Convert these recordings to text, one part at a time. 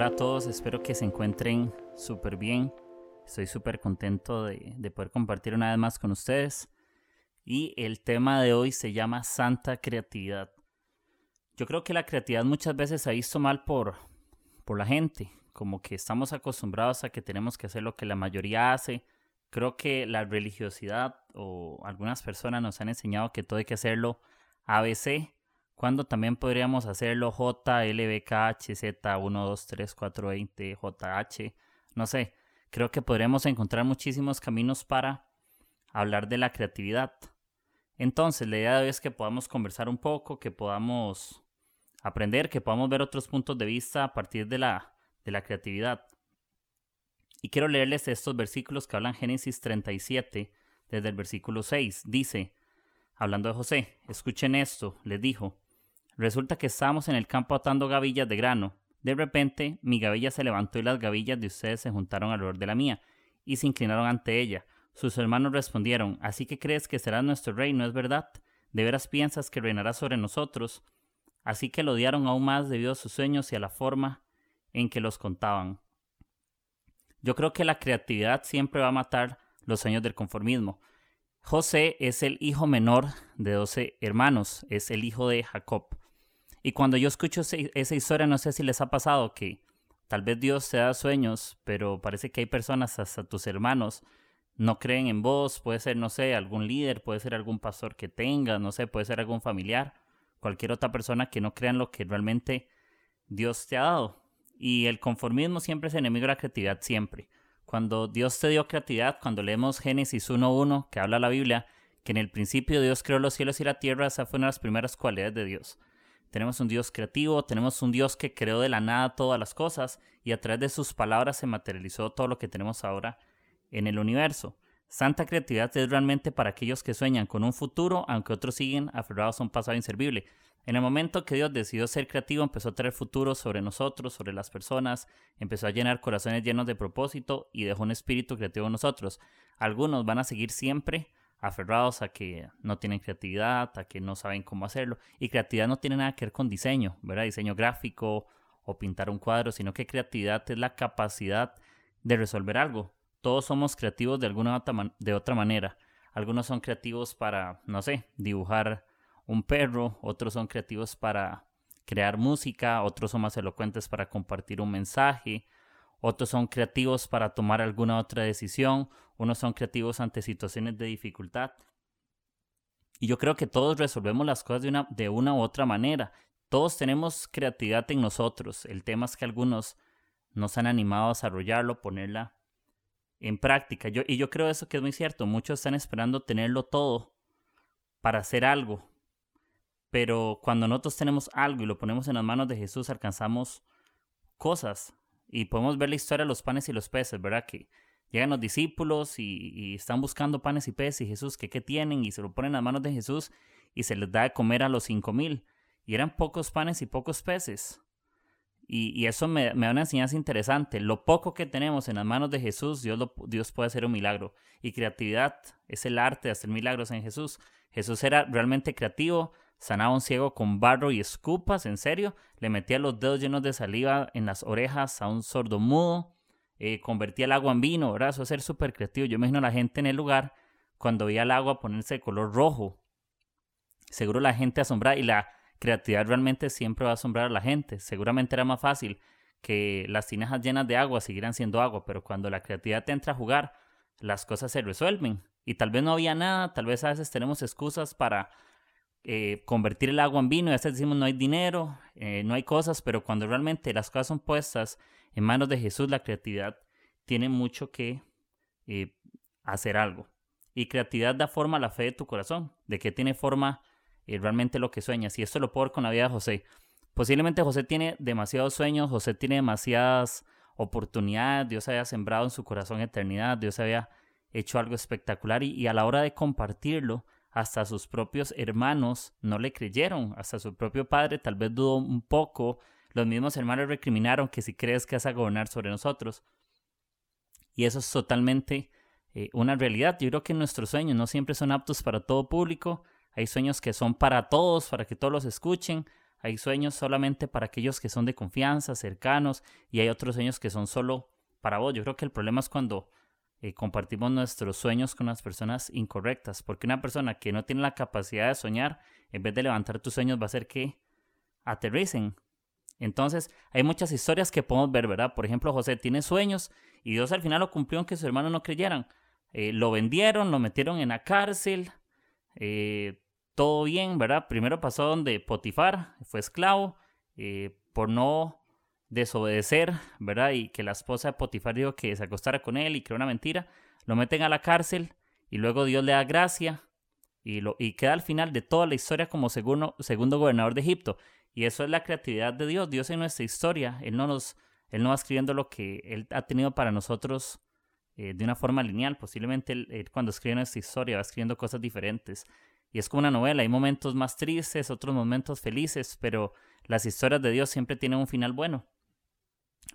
Hola a todos, espero que se encuentren súper bien. Estoy súper contento de, de, poder compartir una vez más con ustedes. Y el tema de hoy se llama Santa Creatividad. Yo creo que la creatividad muchas veces se ha visto mal por, por la gente, como que estamos acostumbrados a que tenemos que hacer lo que la mayoría hace. Creo que la religiosidad o algunas personas nos han enseñado que todo hay que hacerlo ABC cuando también podríamos hacerlo J, L, B, K, H, Z, 1, 2, 3, 4, 20, JH, no sé, creo que podríamos encontrar muchísimos caminos para hablar de la creatividad. Entonces, la idea de hoy es que podamos conversar un poco, que podamos aprender, que podamos ver otros puntos de vista a partir de la, de la creatividad. Y quiero leerles estos versículos que hablan Génesis 37, desde el versículo 6. Dice, hablando de José, escuchen esto, les dijo, Resulta que estábamos en el campo atando gavillas de grano. De repente, mi gavilla se levantó y las gavillas de ustedes se juntaron alrededor de la mía, y se inclinaron ante ella. Sus hermanos respondieron, ¿Así que crees que serás nuestro rey, no es verdad? ¿De veras piensas que reinarás sobre nosotros? Así que lo odiaron aún más debido a sus sueños y a la forma en que los contaban. Yo creo que la creatividad siempre va a matar los sueños del conformismo. José es el hijo menor de doce hermanos, es el hijo de Jacob. Y cuando yo escucho esa historia, no sé si les ha pasado que tal vez Dios te da sueños, pero parece que hay personas, hasta tus hermanos, no creen en vos, puede ser, no sé, algún líder, puede ser algún pastor que tengas, no sé, puede ser algún familiar, cualquier otra persona que no crea en lo que realmente Dios te ha dado. Y el conformismo siempre es enemigo de la creatividad, siempre. Cuando Dios te dio creatividad, cuando leemos Génesis 1.1, que habla la Biblia, que en el principio Dios creó los cielos y la tierra, esa fue una de las primeras cualidades de Dios. Tenemos un Dios creativo, tenemos un Dios que creó de la nada todas las cosas y a través de sus palabras se materializó todo lo que tenemos ahora en el universo. Santa creatividad es realmente para aquellos que sueñan con un futuro, aunque otros siguen aferrados a un pasado inservible. En el momento que Dios decidió ser creativo, empezó a traer futuro sobre nosotros, sobre las personas, empezó a llenar corazones llenos de propósito y dejó un espíritu creativo en nosotros. Algunos van a seguir siempre aferrados a que no tienen creatividad, a que no saben cómo hacerlo. Y creatividad no tiene nada que ver con diseño, ¿verdad? Diseño gráfico o pintar un cuadro, sino que creatividad es la capacidad de resolver algo. Todos somos creativos de alguna de otra manera. Algunos son creativos para, no sé, dibujar un perro, otros son creativos para crear música, otros son más elocuentes para compartir un mensaje, otros son creativos para tomar alguna otra decisión, unos son creativos ante situaciones de dificultad. Y yo creo que todos resolvemos las cosas de una, de una u otra manera. Todos tenemos creatividad en nosotros. El tema es que algunos nos han animado a desarrollarlo, ponerla en práctica. Yo, y yo creo eso que es muy cierto. Muchos están esperando tenerlo todo para hacer algo. Pero cuando nosotros tenemos algo y lo ponemos en las manos de Jesús, alcanzamos cosas. Y podemos ver la historia de los panes y los peces, ¿verdad? Que llegan los discípulos y, están buscando panes y peces y Jesús, ¿qué, ¿qué tienen? Y se lo ponen en las manos de Jesús y se les da de comer a los cinco mil. Y eran pocos panes y pocos peces. Y, eso me, da una enseñanza interesante. Lo poco que tenemos en las manos de Jesús, Dios, Dios puede hacer un milagro. Y creatividad es el arte de hacer milagros en Jesús. Jesús era realmente creativo, sanaba un ciego con barro y escupas, en serio. Le metía los dedos llenos de saliva en las orejas a un sordo mudo. Eh, convertía el agua en vino, ¿verdad? Eso es ser súper creativo. Yo imagino a la gente en el lugar cuando veía el agua ponerse de color rojo. Seguro la gente asombrada y la creatividad realmente siempre va a asombrar a la gente. Seguramente era más fácil que las tinajas llenas de agua siguieran siendo agua, pero cuando la creatividad te entra a jugar, las cosas se resuelven. Y tal vez no había nada, tal vez a veces tenemos excusas para eh, convertir el agua en vino y a veces decimos no hay dinero, eh, no hay cosas, pero cuando realmente las cosas son puestas en manos de Jesús, la creatividad tiene mucho que eh, hacer algo. Y creatividad da forma a la fe de tu corazón, de que tiene forma y realmente lo que sueñas. Y esto lo puedo ver con la vida de José. Posiblemente José tiene demasiados sueños, José tiene demasiadas oportunidades, Dios había sembrado en su corazón eternidad, Dios había hecho algo espectacular y, a la hora de compartirlo, hasta sus propios hermanos no le creyeron, hasta su propio padre tal vez dudó un poco, los mismos hermanos recriminaron que si crees que vas a gobernar sobre nosotros. Y eso es totalmente eh, una realidad. Yo creo que nuestros sueños no siempre son aptos para todo público, hay sueños que son para todos, para que todos los escuchen. hay sueños solamente para aquellos que son de confianza, cercanos, y hay otros sueños que son solo para vos. Yo creo que el problema es cuando eh, compartimos nuestros sueños con las personas incorrectas, porque una persona que no tiene la capacidad de soñar, en vez de levantar tus sueños, va a hacer que aterricen. Entonces, hay muchas historias que podemos ver, ¿verdad? Por ejemplo, José tiene sueños y Dios al final lo cumplió aunque sus hermanos no creyeran. Eh, lo vendieron, lo metieron en la cárcel, eh, todo bien, ¿verdad? Primero pasó donde Potifar fue esclavo por no desobedecer, ¿verdad? Y que la esposa de Potifar dijo que se acostara con él y creó una mentira, lo meten a la cárcel y luego Dios le da gracia y, lo, y queda al final de toda la historia como segundo, segundo gobernador de Egipto. Y eso es la creatividad de Dios. Dios en nuestra historia, Él no, nos, él no va escribiendo lo que Él ha tenido para nosotros eh, de una forma lineal. Posiblemente él, cuando escribe nuestra historia va escribiendo cosas diferentes. Y es como una novela, hay momentos más tristes, otros momentos felices, pero las historias de Dios siempre tienen un final bueno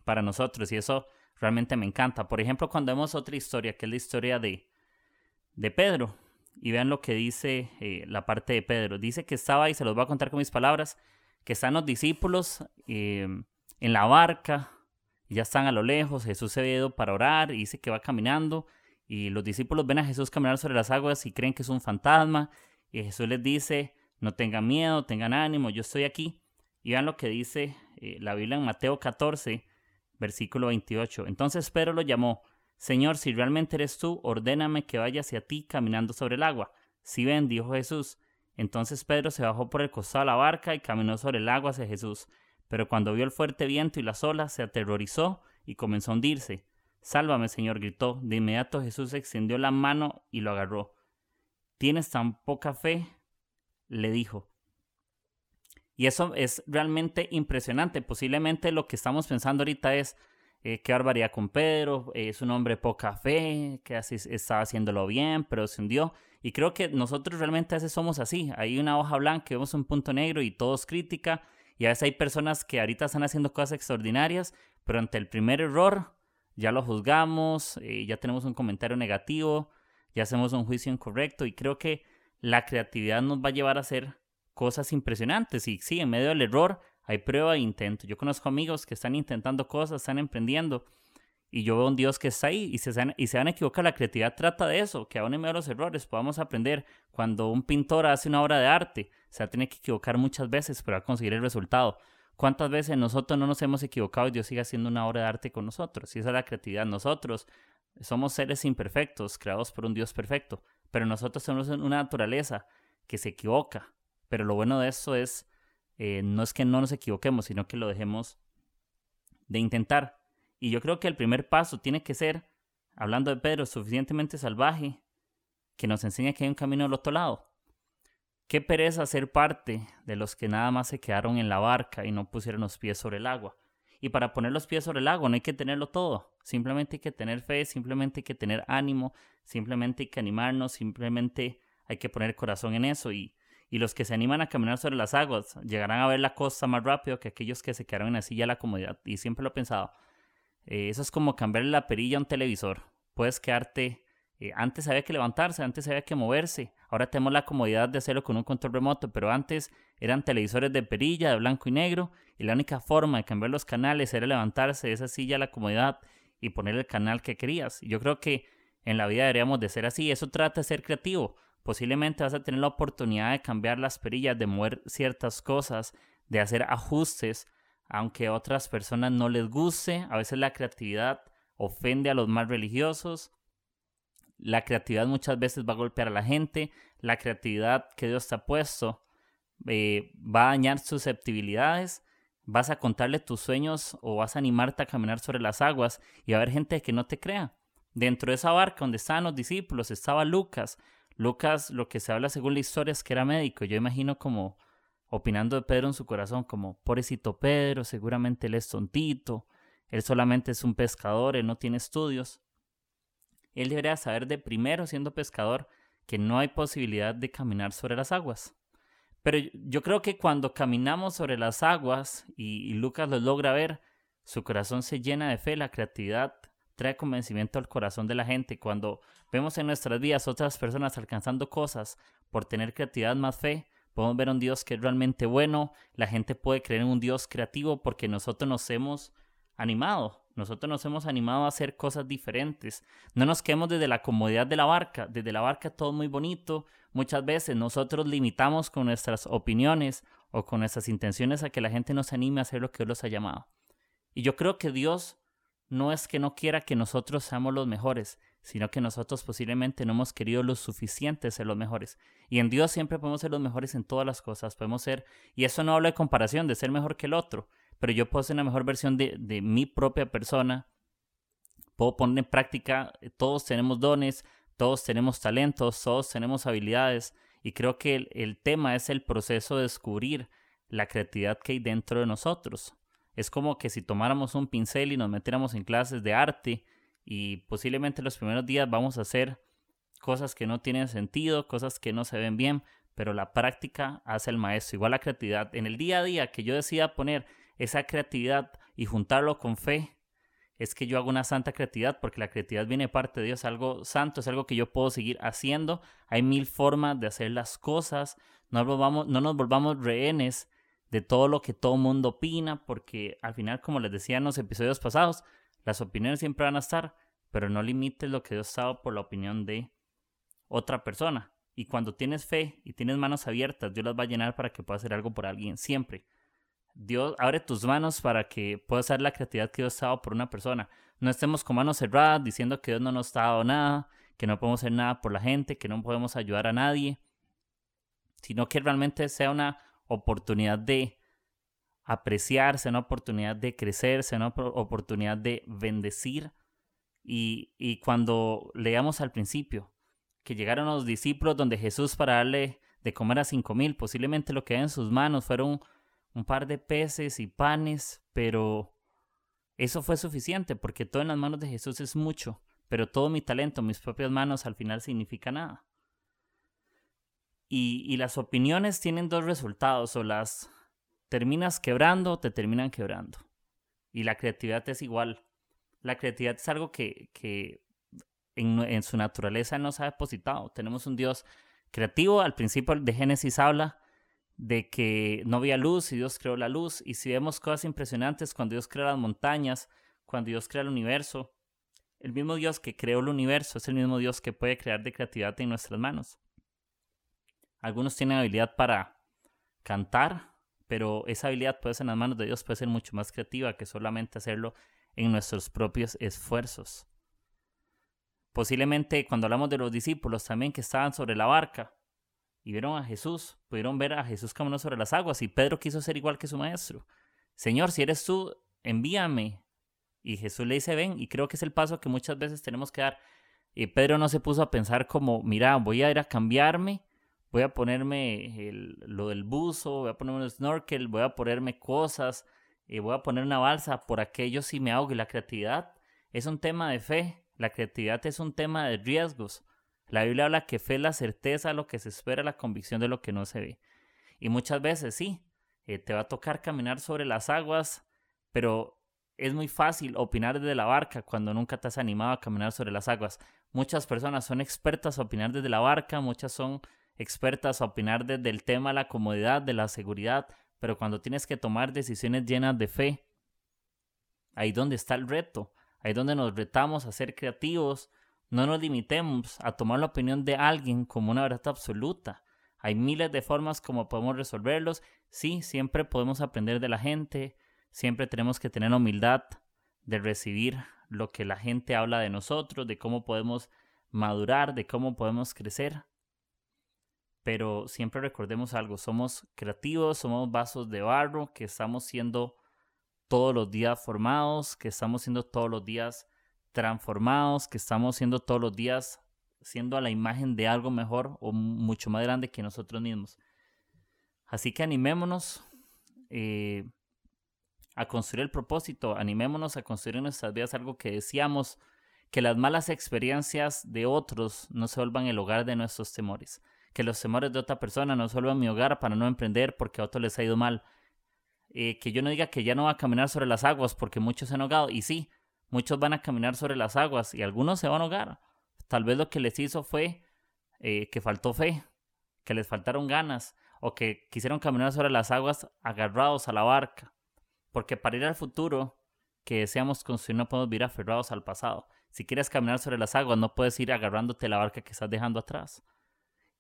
para nosotros y eso realmente me encanta. Por ejemplo, cuando vemos otra historia, que es la historia de, de Pedro, y vean lo que dice eh, la parte de Pedro. Dice que estaba, y se los voy a contar con mis palabras, que están los discípulos eh, en la barca, ya están a lo lejos, Jesús se ido para orar, y dice que va caminando, y los discípulos ven a Jesús caminar sobre las aguas y creen que es un fantasma, y Jesús les dice, no tengan miedo, tengan ánimo, yo estoy aquí. Y vean lo que dice eh, la Biblia en Mateo 14, Versículo 28. Entonces Pedro lo llamó, Señor, si realmente eres tú, ordéname que vaya hacia ti caminando sobre el agua. Si ven, dijo Jesús. Entonces Pedro se bajó por el costado de la barca y caminó sobre el agua hacia Jesús. Pero cuando vio el fuerte viento y las olas, se aterrorizó y comenzó a hundirse. Sálvame, Señor, gritó. De inmediato Jesús extendió la mano y lo agarró. ¿Tienes tan poca fe? le dijo. Y eso es realmente impresionante. Posiblemente lo que estamos pensando ahorita es eh, qué barbaridad con Pedro, es un hombre poca fe, que así estaba haciéndolo bien, pero se hundió. Y creo que nosotros realmente a veces somos así. Hay una hoja blanca, vemos un punto negro y todo es crítica. Y a veces hay personas que ahorita están haciendo cosas extraordinarias, pero ante el primer error ya lo juzgamos, eh, ya tenemos un comentario negativo, ya hacemos un juicio incorrecto. Y creo que la creatividad nos va a llevar a ser cosas impresionantes. Y sí, en medio del error hay prueba e intento. Yo conozco amigos que están intentando cosas, están emprendiendo. Y yo veo un Dios que está ahí y se, y se van a equivocar. La creatividad trata de eso, que aún en medio de los errores podamos aprender. Cuando un pintor hace una obra de arte, se va a tener que equivocar muchas veces para conseguir el resultado. ¿Cuántas veces nosotros no nos hemos equivocado y Dios sigue haciendo una obra de arte con nosotros? Y esa es la creatividad. Nosotros somos seres imperfectos, creados por un Dios perfecto, pero nosotros tenemos una naturaleza que se equivoca, pero lo bueno de eso es, eh, no es que no nos equivoquemos, sino que lo dejemos de intentar. Y yo creo que el primer paso tiene que ser, hablando de Pedro, suficientemente salvaje, que nos enseñe que hay un camino al otro lado. Qué pereza ser parte de los que nada más se quedaron en la barca y no pusieron los pies sobre el agua. Y para poner los pies sobre el agua no hay que tenerlo todo. Simplemente hay que tener fe, simplemente hay que tener ánimo, simplemente hay que animarnos, simplemente hay que poner corazón en eso. Y y los que se animan a caminar sobre las aguas llegarán a ver la costa más rápido que aquellos que se quedaron en la silla de la comodidad. Y siempre lo he pensado. Eh, eso es como cambiarle la perilla a un televisor. Puedes quedarte... Eh, antes había que levantarse, antes había que moverse. Ahora tenemos la comodidad de hacerlo con un control remoto, pero antes eran televisores de perilla, de blanco y negro, y la única forma de cambiar los canales era levantarse de esa silla a la comodidad y poner el canal que querías. Yo creo que en la vida deberíamos de ser así. Eso trata de ser creativo. Posiblemente vas a tener la oportunidad de cambiar las perillas, de mover ciertas cosas, de hacer ajustes, aunque a otras personas no les guste. A veces la creatividad ofende a los más religiosos. La creatividad muchas veces va a golpear a la gente. La creatividad que Dios te ha puesto eh, va a dañar susceptibilidades. Vas a contarle tus sueños o vas a animarte a caminar sobre las aguas y a haber gente que no te crea. Dentro de esa barca donde estaban los discípulos estaba Lucas, Lucas, lo que se habla según la historia es que era médico. Yo imagino como opinando de Pedro en su corazón, como, pobrecito Pedro, seguramente él es tontito, él solamente es un pescador, él no tiene estudios. Él debería saber de primero, siendo pescador, que no hay posibilidad de caminar sobre las aguas. Pero yo creo que cuando caminamos sobre las aguas y, Lucas lo logra ver, su corazón se llena de fe, la creatividad trae convencimiento al corazón de la gente. Cuando vemos en nuestras vidas otras personas alcanzando cosas por tener creatividad más fe, podemos ver un Dios que es realmente bueno, la gente puede creer en un Dios creativo porque nosotros nos hemos animado, nosotros nos hemos animado a hacer cosas diferentes. No nos quedemos desde la comodidad de la barca, desde la barca todo muy bonito. Muchas veces nosotros limitamos con nuestras opiniones o con nuestras intenciones a que la gente nos anime a hacer lo que Dios los ha llamado. Y yo creo que Dios no es que no quiera que nosotros seamos los mejores, sino que nosotros posiblemente no hemos querido lo suficiente ser los mejores. Y en Dios siempre podemos ser los mejores en todas las cosas, podemos ser, y eso no habla de comparación, de ser mejor que el otro, pero yo puedo ser una mejor versión de, mi propia persona, puedo poner en práctica, eh, todos tenemos dones, todos tenemos talentos, todos tenemos habilidades, y creo que el tema es el proceso de descubrir la creatividad que hay dentro de nosotros. Es como que si tomáramos un pincel y nos metiéramos en clases de arte y posiblemente los primeros días vamos a hacer cosas que no tienen sentido, cosas que no se ven bien, pero la práctica hace el maestro. Igual la creatividad. En el día a día que yo decida poner esa creatividad y juntarlo con fe, es que yo hago una santa creatividad, porque la creatividad viene parte de Dios, algo santo, es algo que yo puedo seguir haciendo. Hay mil formas de hacer las cosas. No no nos volvamos rehenes de todo lo que todo mundo opina, porque al final, como les decía en los episodios pasados, las opiniones siempre van a estar, pero no limites lo que Dios sabe por la opinión de otra persona. Y cuando tienes fe y tienes manos abiertas, Dios las va a llenar para que puedas hacer algo por alguien, siempre. Dios abre tus manos para que puedas hacer la creatividad que Dios ha dado por una persona. No estemos con manos cerradas diciendo que Dios no nos ha dado nada, que no podemos hacer nada por la gente, que no podemos ayudar a nadie, sino que realmente sea una oportunidad de apreciarse, una oportunidad de crecerse, una oportunidad de bendecir. Y, cuando leamos al principio que llegaron los discípulos donde Jesús para darle de comer a cinco mil, posiblemente lo que hay en sus manos fueron un par de peces y panes, pero eso fue suficiente porque todo en las manos de Jesús es mucho, pero todo mi talento, mis propias manos al final significa nada. Y, y las opiniones tienen dos resultados, o las terminas quebrando o te terminan quebrando. Y la creatividad es igual. La creatividad es algo que, que en, en, su naturaleza nos ha depositado. Tenemos un Dios creativo. Al principio de Génesis habla de que no había luz y Dios creó la luz. Y si vemos cosas impresionantes cuando Dios crea las montañas, cuando Dios crea el universo, el mismo Dios que creó el universo es el mismo Dios que puede crear de creatividad en nuestras manos. Algunos tienen habilidad para cantar, pero esa habilidad puede ser en las manos de Dios, puede ser mucho más creativa que solamente hacerlo en nuestros propios esfuerzos. Posiblemente cuando hablamos de los discípulos también que estaban sobre la barca, y vieron a Jesús, pudieron ver a Jesús caminando sobre las aguas y Pedro quiso ser igual que su maestro. Señor, si eres tú, envíame. Y Jesús le dice, ven, y creo que es el paso que muchas veces tenemos que dar. Y Pedro no se puso a pensar como, mira, voy a ir a cambiarme, voy a ponerme lo del buzo, voy a ponerme un snorkel, voy a ponerme cosas, y voy a poner una balsa, por aquello si me ahogo. Y la creatividad es un tema de fe, la creatividad es un tema de riesgos. La Biblia habla que fe es la certeza de lo que se espera, la convicción de lo que no se ve. Y muchas veces sí, eh, te va a tocar caminar sobre las aguas, pero es muy fácil opinar desde la barca cuando nunca te has animado a caminar sobre las aguas. Muchas personas son expertas a opinar desde la barca, muchas son expertas a opinar desde el tema de la comodidad, de la seguridad, pero cuando tienes que tomar decisiones llenas de fe, ahí donde está el reto, ahí donde nos retamos a ser creativos, no nos limitemos a tomar la opinión de alguien como una verdad absoluta. Hay miles de formas como podemos resolverlos. Sí, siempre podemos aprender de la gente. Siempre tenemos que tener humildad de recibir lo que la gente habla de nosotros, de cómo podemos madurar, de cómo podemos crecer. Pero siempre recordemos algo, somos creativos, somos vasos de barro que estamos siendo todos los días formados, que estamos siendo todos los días transformados, que estamos siendo todos los días siendo a la imagen de algo mejor o mucho más grande que nosotros mismos. Así que animémonos eh, a construir el propósito, animémonos a construir en nuestras vidas algo que deseamos, que las malas experiencias de otros no se vuelvan el hogar de nuestros temores, que los temores de otra persona no se vuelvan mi hogar para no emprender porque a otros les ha ido mal, eh, que yo no diga que ya no va a caminar sobre las aguas porque muchos se han ahogado, y sí, Muchos van a caminar sobre las aguas y algunos se van a ahogar. Tal vez lo que les hizo fue eh, que faltó fe, que les faltaron ganas, o que quisieron caminar sobre las aguas agarrados a la barca. Porque para ir al futuro que deseamos construir no podemos vivir aferrados al pasado. Si quieres caminar sobre las aguas, no puedes ir agarrándote la barca que estás dejando atrás.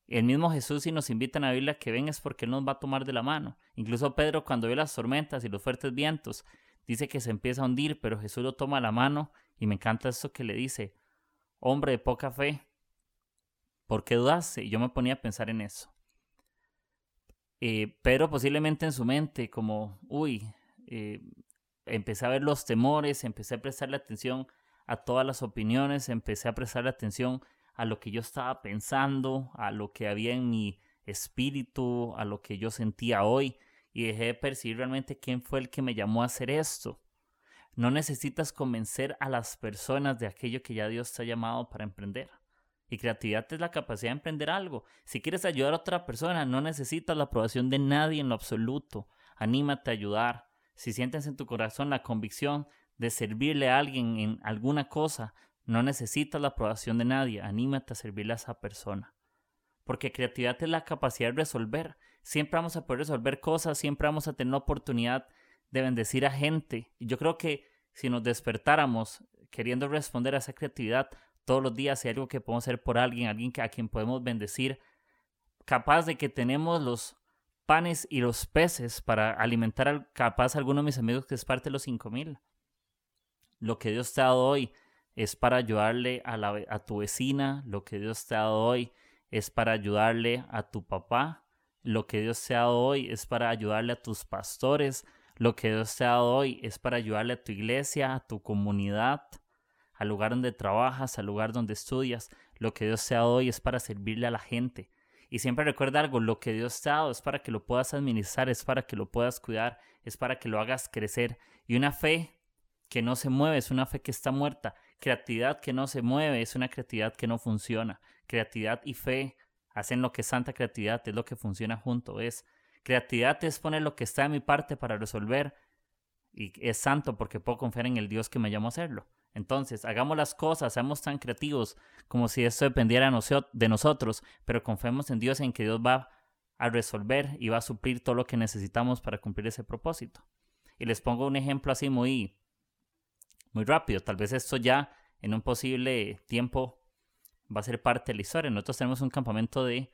El mismo Jesús, si nos invita en la Biblia que ven, es porque Él nos va a tomar de la mano. Incluso Pedro, cuando ve las tormentas y los fuertes vientos, dice que se empieza a hundir, pero Jesús lo toma la mano y me encanta eso que le dice, hombre de poca fe, ¿por qué dudaste? Y yo me ponía a pensar en eso. Eh, Pedro posiblemente en su mente, como, uy, eh, empecé a ver los temores, empecé a prestarle atención a todas las opiniones, empecé a prestarle atención a lo que yo estaba pensando, a lo que había en mi espíritu, a lo que yo sentía hoy, y dejé de percibir realmente quién fue el que me llamó a hacer esto. No necesitas convencer a las personas de aquello que ya Dios te ha llamado para emprender. Y creatividad es la capacidad de emprender algo. Si quieres ayudar a otra persona, no necesitas la aprobación de nadie en lo absoluto. Anímate a ayudar. Si sientes en tu corazón la convicción de servirle a alguien en alguna cosa, no necesitas la aprobación de nadie, anímate a servirle a esa persona. Porque creatividad es la capacidad de resolver. Siempre vamos a poder resolver cosas, siempre vamos a tener la oportunidad de bendecir a gente. Y yo creo que si nos despertáramos queriendo responder a esa creatividad todos los días, hay algo que podemos hacer por alguien, alguien a quien podemos bendecir, capaz de que tenemos los panes y los peces para alimentar al, capaz a alguno de mis amigos que es parte de los cinco mil. Lo que Dios te ha dado hoy es para ayudarle a, la, a tu vecina, lo que Dios te ha dado hoy es para ayudarle a tu papá, lo que Dios te ha dado hoy es para ayudarle a tus pastores, lo que Dios te ha dado hoy es para ayudarle a tu iglesia, a tu comunidad, al lugar donde trabajas, al lugar donde estudias, lo que Dios te ha dado hoy es para servirle a la gente. Y siempre recuerda algo, lo que Dios te ha dado es para que lo puedas administrar, es para que lo puedas cuidar, es para que lo hagas crecer. Y una fe que no se mueve es una fe que está muerta. Creatividad que no se mueve es una creatividad que no funciona. Creatividad y fe hacen lo que es santa creatividad, es lo que funciona junto. Es creatividad es poner lo que está de mi parte para resolver y es santo porque puedo confiar en el Dios que me llamó a hacerlo. Entonces, hagamos las cosas, seamos tan creativos como si esto dependiera de nosotros, pero confiemos en Dios en que Dios va a resolver y va a suplir todo lo que necesitamos para cumplir ese propósito. Y les pongo un ejemplo así muy muy rápido. Tal vez esto ya en un posible tiempo va a ser parte de la historia. Nosotros tenemos un campamento de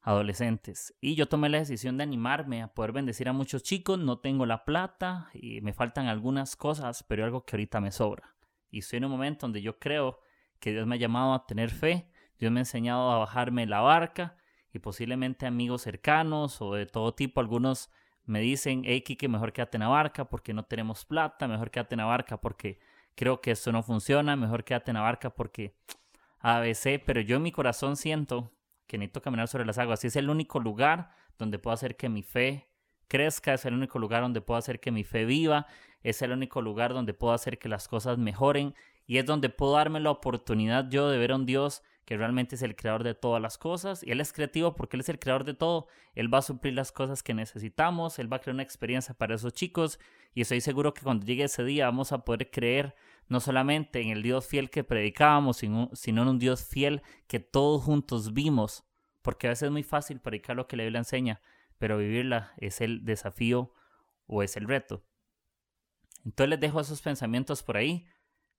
adolescentes y yo tomé la decisión de animarme a poder bendecir a muchos chicos. No tengo la plata y me faltan algunas cosas, pero algo que ahorita me sobra. Y estoy en un momento donde yo creo que Dios me ha llamado a tener fe. Dios me ha enseñado a bajarme la barca y posiblemente amigos cercanos o de todo tipo, algunos me dicen, hey Kike, mejor quédate en la barca porque no tenemos plata, mejor quédate en la barca porque creo que esto no funciona, mejor quédate en la barca porque ABC, pero yo en mi corazón siento que necesito caminar sobre las aguas. Y es el único lugar donde puedo hacer que mi fe crezca, es el único lugar donde puedo hacer que mi fe viva, es el único lugar donde puedo hacer que las cosas mejoren y es donde puedo darme la oportunidad yo de ver a un Dios que realmente es el creador de todas las cosas, y Él es creativo porque Él es el creador de todo, Él va a suplir las cosas que necesitamos, Él va a crear una experiencia para esos chicos, y estoy seguro que cuando llegue ese día vamos a poder creer no solamente en el Dios fiel que predicábamos, sino, sino en un Dios fiel que todos juntos vimos, porque a veces es muy fácil predicar lo que la Biblia enseña, pero vivirla es el desafío o es el reto. Entonces les dejo esos pensamientos por ahí.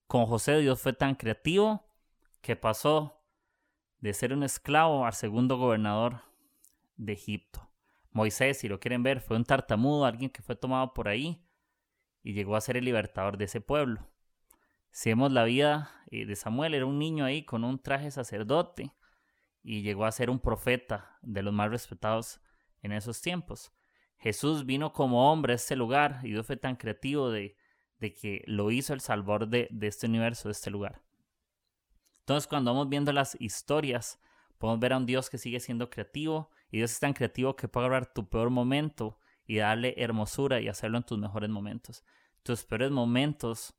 Con José Dios fue tan creativo que pasó de ser un esclavo al segundo gobernador de Egipto. Moisés, si lo quieren ver, fue un tartamudo, alguien que fue tomado por ahí y llegó a ser el libertador de ese pueblo. Si vemos la vida eh, de Samuel, era un niño ahí con un traje sacerdote y llegó a ser un profeta de los más respetados en esos tiempos. Jesús vino como hombre a este lugar y Dios fue tan creativo de, que lo hizo el salvador de este universo, de este lugar. Entonces, cuando vamos viendo las historias, podemos ver a un Dios que sigue siendo creativo y Dios es tan creativo que puede agarrar tu peor momento y darle hermosura y hacerlo en tus mejores momentos. Tus peores momentos,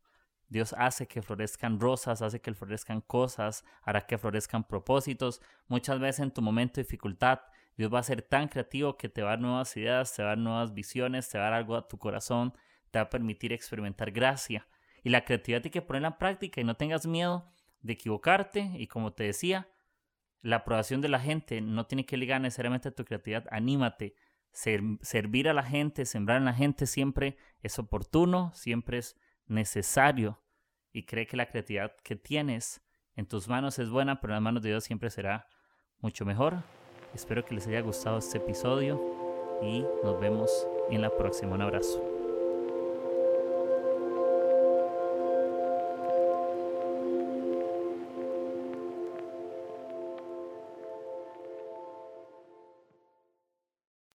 Dios hace que florezcan rosas, hace que florezcan cosas, hará que florezcan propósitos. Muchas veces en tu momento de dificultad, Dios va a ser tan creativo que te va a dar nuevas ideas, te va a dar nuevas visiones, te va a dar algo a tu corazón, te va a permitir experimentar gracia. Y la creatividad hay que ponerla en práctica y no tengas miedo de equivocarte y como te decía, la aprobación de la gente no tiene que ligar necesariamente a tu creatividad. Anímate. servir a la gente, sembrar en la gente siempre es oportuno, siempre es necesario. Y cree que la creatividad que tienes en tus manos es buena, pero en las manos de Dios siempre será mucho mejor. Espero que les haya gustado este episodio y nos vemos en la próxima. Un abrazo.